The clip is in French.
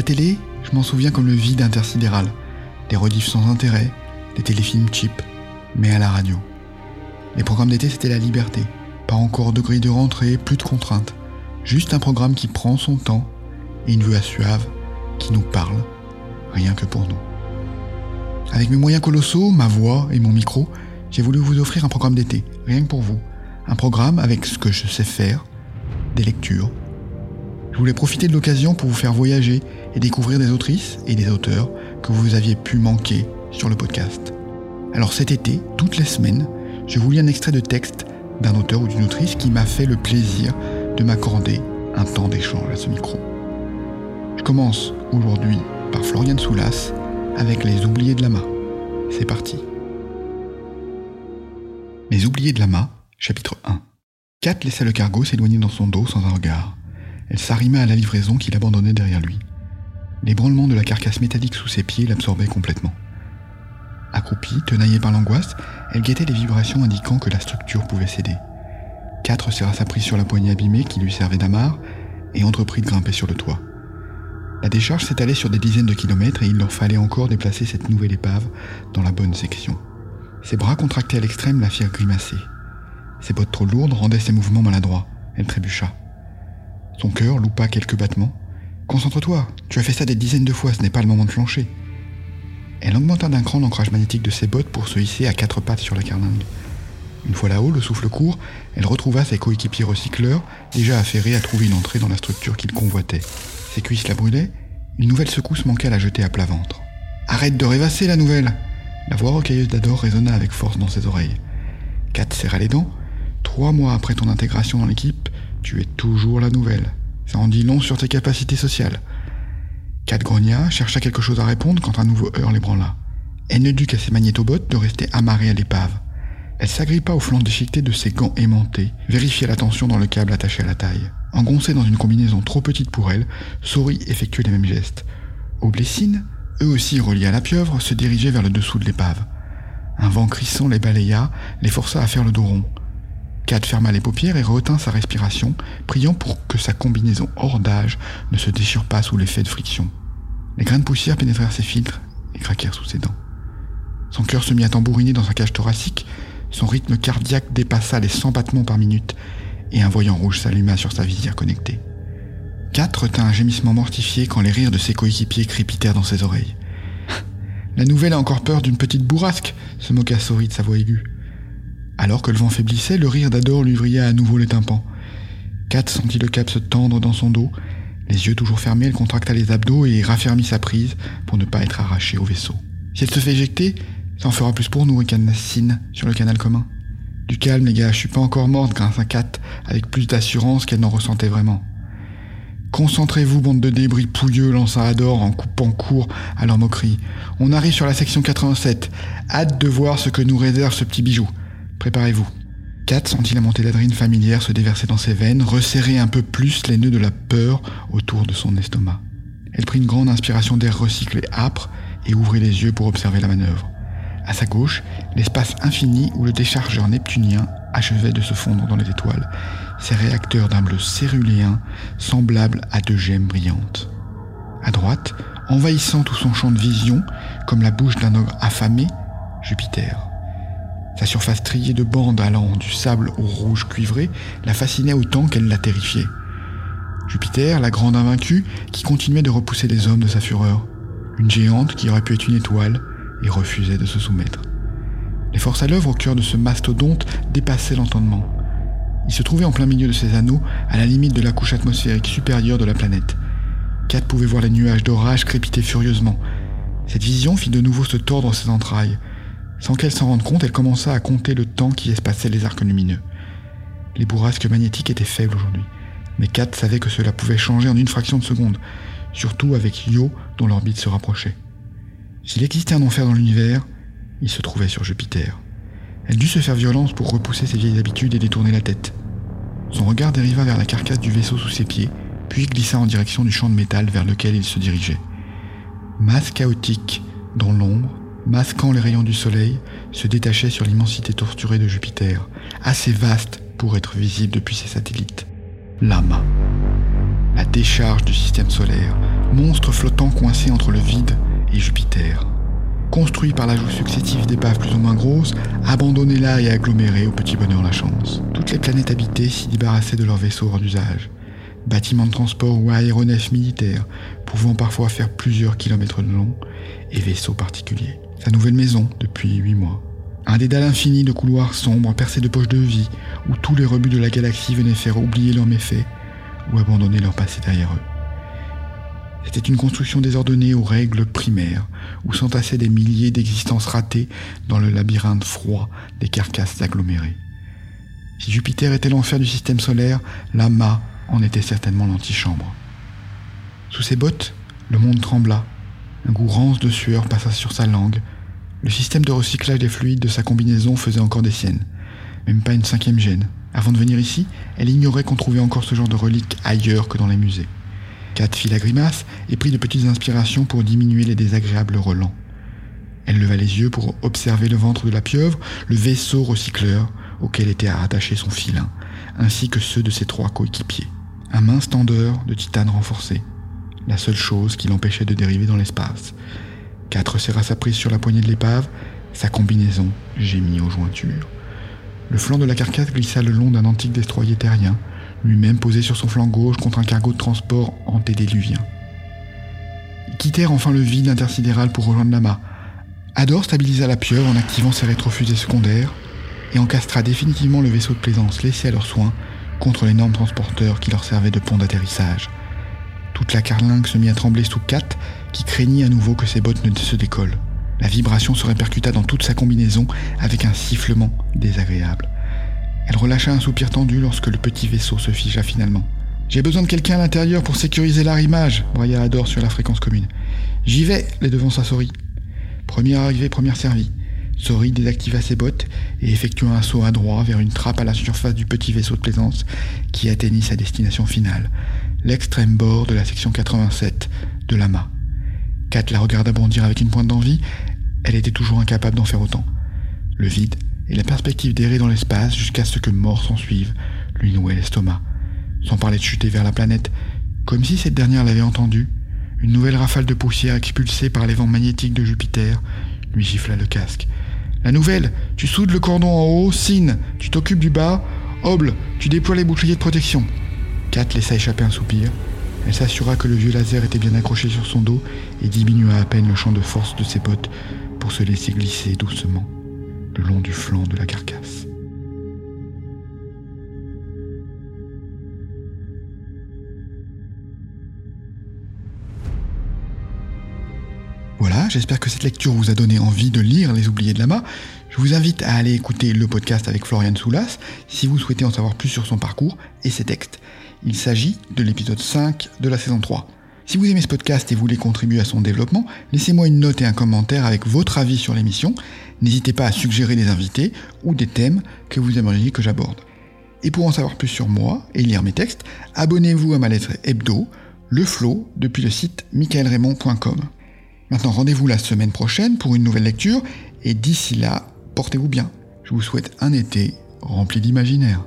la télé, je m'en souviens comme le vide intersidéral, des rediffs sans intérêt, des téléfilms cheap, mais à la radio. Les programmes d'été, c'était la liberté. Pas encore de grille de rentrée, plus de contraintes. Juste un programme qui prend son temps et une voix suave qui nous parle, rien que pour nous. Avec mes moyens colossaux, ma voix et mon micro, j'ai voulu vous offrir un programme d'été, rien que pour vous. Un programme avec ce que je sais faire, des lectures. Je voulais profiter de l'occasion pour vous faire voyager et découvrir des autrices et des auteurs que vous aviez pu manquer sur le podcast. Alors cet été, toutes les semaines, je vous lis un extrait de texte d'un auteur ou d'une autrice qui m'a fait le plaisir de m'accorder un temps d'échange à ce micro. Je commence aujourd'hui par Florian Soulas avec Les Oubliés de Lama. C'est parti. Les Oubliés de Lama, chapitre 1. Kat laissa le cargo s'éloigner dans son dos sans un regard. Elle s'arrima à la livraison qu'il abandonnait derrière lui. L'ébranlement de la carcasse métallique sous ses pieds l'absorbait complètement. Accroupie, tenaillée par l'angoisse, elle guettait les vibrations indiquant que la structure pouvait céder. Quatre serra sa prise sur la poignée abîmée qui lui servait d'amarre et entreprit de grimper sur le toit. La décharge s'étalait sur des dizaines de kilomètres et il leur fallait encore déplacer cette nouvelle épave dans la bonne section. Ses bras contractés à l'extrême la firent grimacer. Ses bottes trop lourdes rendaient ses mouvements maladroits. Elle trébucha. Son cœur loupa quelques battements. Concentre-toi, tu as fait ça des dizaines de fois, ce n'est pas le moment de flancher. Elle augmenta d'un cran l'ancrage magnétique de ses bottes pour se hisser à quatre pattes sur la carlingue. Une fois là-haut, le souffle court, elle retrouva ses coéquipiers recycleurs, déjà affairés à trouver une entrée dans la structure qu'ils convoitaient. Ses cuisses la brûlaient, une nouvelle secousse manquait à la jeter à plat ventre. Arrête de rêvasser la nouvelle La voix rocailleuse d'Ador résonna avec force dans ses oreilles. Kat serra les dents. Trois mois après ton intégration dans l'équipe, tu es toujours la nouvelle. Ça en dit long sur tes capacités sociales. Kat chercha quelque chose à répondre quand un nouveau heurt l'ébranla. Elle ne dut qu'à ses magnétobottes de rester amarrée à l'épave. Elle s'agrippa au flanc déchiqueté de ses gants aimantés, vérifia la tension dans le câble attaché à la taille. Engoncée dans une combinaison trop petite pour elle, Sori effectuait les mêmes gestes. Blessines, eux aussi reliés à la pieuvre, se dirigeaient vers le dessous de l'épave. Un vent crissant les balaya, les força à faire le dos rond. Kat ferma les paupières et retint sa respiration, priant pour que sa combinaison hors d'âge ne se déchire pas sous l'effet de friction. Les grains de poussière pénétrèrent ses filtres et craquèrent sous ses dents. Son cœur se mit à tambouriner dans sa cage thoracique, son rythme cardiaque dépassa les 100 battements par minute et un voyant rouge s'alluma sur sa visière connectée. Kat retint un gémissement mortifié quand les rires de ses coéquipiers crépitèrent dans ses oreilles. La nouvelle a encore peur d'une petite bourrasque, se moqua Sori de sa voix aiguë. Alors que le vent faiblissait, le rire d'Ador lui vrilla à nouveau les tympans. Kat sentit le cap se tendre dans son dos. Les yeux toujours fermés, elle contracta les abdos et raffermit sa prise pour ne pas être arrachée au vaisseau. Si elle se fait éjecter, ça en fera plus pour nous, ricana Sin sur le canal commun. Du calme, les gars, je suis pas encore morte, grâce à Kat, avec plus d'assurance qu'elle n'en ressentait vraiment. Concentrez-vous, bande de débris pouilleux, lança Ador en coupant court à leur moquerie. On arrive sur la section 87. Hâte de voir ce que nous réserve ce petit bijou. Préparez-vous. Kat sentit la montée d'adrénaline familière se déverser dans ses veines, resserrer un peu plus les nœuds de la peur autour de son estomac. Elle prit une grande inspiration d'air recyclé âpre et ouvrit les yeux pour observer la manœuvre. À sa gauche, l'espace infini où le déchargeur neptunien achevait de se fondre dans les étoiles, ses réacteurs d'un bleu céruléen semblable à deux gemmes brillantes. À droite, envahissant tout son champ de vision, comme la bouche d'un ogre affamé, Jupiter. Sa surface triée de bandes allant du sable au rouge cuivré la fascinait autant qu'elle la terrifiait. Jupiter, la grande invaincue, qui continuait de repousser les hommes de sa fureur. Une géante qui aurait pu être une étoile et refusait de se soumettre. Les forces à l'œuvre au cœur de ce mastodonte dépassaient l'entendement. Il se trouvait en plein milieu de ces anneaux, à la limite de la couche atmosphérique supérieure de la planète. Kat pouvait voir les nuages d'orage crépiter furieusement. Cette vision fit de nouveau se tordre ses entrailles. Sans qu'elle s'en rende compte, elle commença à compter le temps qui espaçait les arcs lumineux. Les bourrasques magnétiques étaient faibles aujourd'hui, mais Kat savait que cela pouvait changer en une fraction de seconde, surtout avec Io dont l'orbite se rapprochait. S'il existait un enfer dans l'univers, il se trouvait sur Jupiter. Elle dut se faire violence pour repousser ses vieilles habitudes et détourner la tête. Son regard dériva vers la carcasse du vaisseau sous ses pieds, puis glissa en direction du champ de métal vers lequel il se dirigeait. Masse chaotique, dans l'ombre, masquant les rayons du soleil, se détachait sur l'immensité torturée de Jupiter, assez vaste pour être visible depuis ses satellites. Lama. La décharge du système solaire, monstre flottant coincé entre le vide et Jupiter. Construit par l'ajout successif d'épaves plus ou moins grosses, abandonné là et aggloméré au petit bonheur la chance. Toutes les planètes habitées s'y débarrassaient de leurs vaisseaux hors d'usage. Bâtiments de transport ou aéronefs militaires, pouvant parfois faire plusieurs kilomètres de long, et vaisseaux particuliers. Sa nouvelle maison, depuis huit mois. Un dédale infini de couloirs sombres percés de poches de vie, où tous les rebuts de la galaxie venaient faire oublier leurs méfaits, ou abandonner leur passé derrière eux. C'était une construction désordonnée aux règles primaires, où s'entassaient des milliers d'existences ratées dans le labyrinthe froid des carcasses agglomérées. Si Jupiter était l'enfer du système solaire, l'Ama en était certainement l'antichambre. Sous ses bottes, le monde trembla. Un goût rance de sueur passa sur sa langue. Le système de recyclage des fluides de sa combinaison faisait encore des siennes. Même pas une cinquième gêne. Avant de venir ici, elle ignorait qu'on trouvait encore ce genre de reliques ailleurs que dans les musées. Kat fit la grimace et prit de petites inspirations pour diminuer les désagréables relents. Elle leva les yeux pour observer le ventre de la pieuvre, le vaisseau recycleur auquel était attaché son filin, ainsi que ceux de ses trois coéquipiers. Un mince tendeur de titane renforcé, la seule chose qui l'empêchait de dériver dans l'espace. Quatre serra sa prise sur la poignée de l'épave, sa combinaison gémit aux jointures. Le flanc de la carcasse glissa le long d'un antique destroyer terrien, lui-même posé sur son flanc gauche contre un cargo de transport antédéluvien. Ils quittèrent enfin le vide intersidéral pour rejoindre l'amas. Ador stabilisa la pieuvre en activant ses rétrofusées secondaires et encastra définitivement le vaisseau de plaisance laissé à leurs soins contre l'énorme transporteur qui leur servait de pont d'atterrissage. Toute la carlingue se mit à trembler sous Kat, qui craignit à nouveau que ses bottes ne se décollent. La vibration se répercuta dans toute sa combinaison avec un sifflement désagréable. Elle relâcha un soupir tendu lorsque le petit vaisseau se figea finalement. J'ai besoin de quelqu'un à l'intérieur pour sécuriser l'arrimage, broya Ador sur la fréquence commune. J'y vais, les sa Sori. Première arrivée, première servie. Sori désactiva ses bottes et effectua un saut à droit vers une trappe à la surface du petit vaisseau de plaisance qui atteignit sa destination finale, l'extrême bord de la section 87 de l'amas. Kat la regarda bondir avec une pointe d'envie, elle était toujours incapable d'en faire autant. Le vide, et la perspective d'errer dans l'espace jusqu'à ce que mort s'en suive lui nouait l'estomac, sans parler de chuter vers la planète, comme si cette dernière l'avait entendu. Une nouvelle rafale de poussière expulsée par les vents magnétiques de Jupiter lui gifla le casque. La nouvelle, tu soudes le cordon en haut, Sin, tu t'occupes du bas, Oble, tu déploies les boucliers de protection. Kat laissa échapper un soupir. Elle s'assura que le vieux laser était bien accroché sur son dos et diminua à peine le champ de force de ses bottes pour se laisser glisser doucement le long du flanc de la carcasse. J'espère que cette lecture vous a donné envie de lire Les Oubliés de Lama. Je vous invite à aller écouter le podcast avec Florian Soulas si vous souhaitez en savoir plus sur son parcours et ses textes. Il s'agit de l'épisode 5 de la saison 3. Si vous aimez ce podcast et voulez contribuer à son développement, laissez-moi une note et un commentaire avec votre avis sur l'émission. N'hésitez pas à suggérer des invités ou des thèmes que vous aimeriez que j'aborde. Et pour en savoir plus sur moi et lire mes textes, abonnez-vous à ma lettre hebdo, Le Flow, depuis le site michaelraymond.com. Maintenant, rendez-vous la semaine prochaine pour une nouvelle lecture, et d'ici là, portez-vous bien. Je vous souhaite un été rempli d'imaginaire.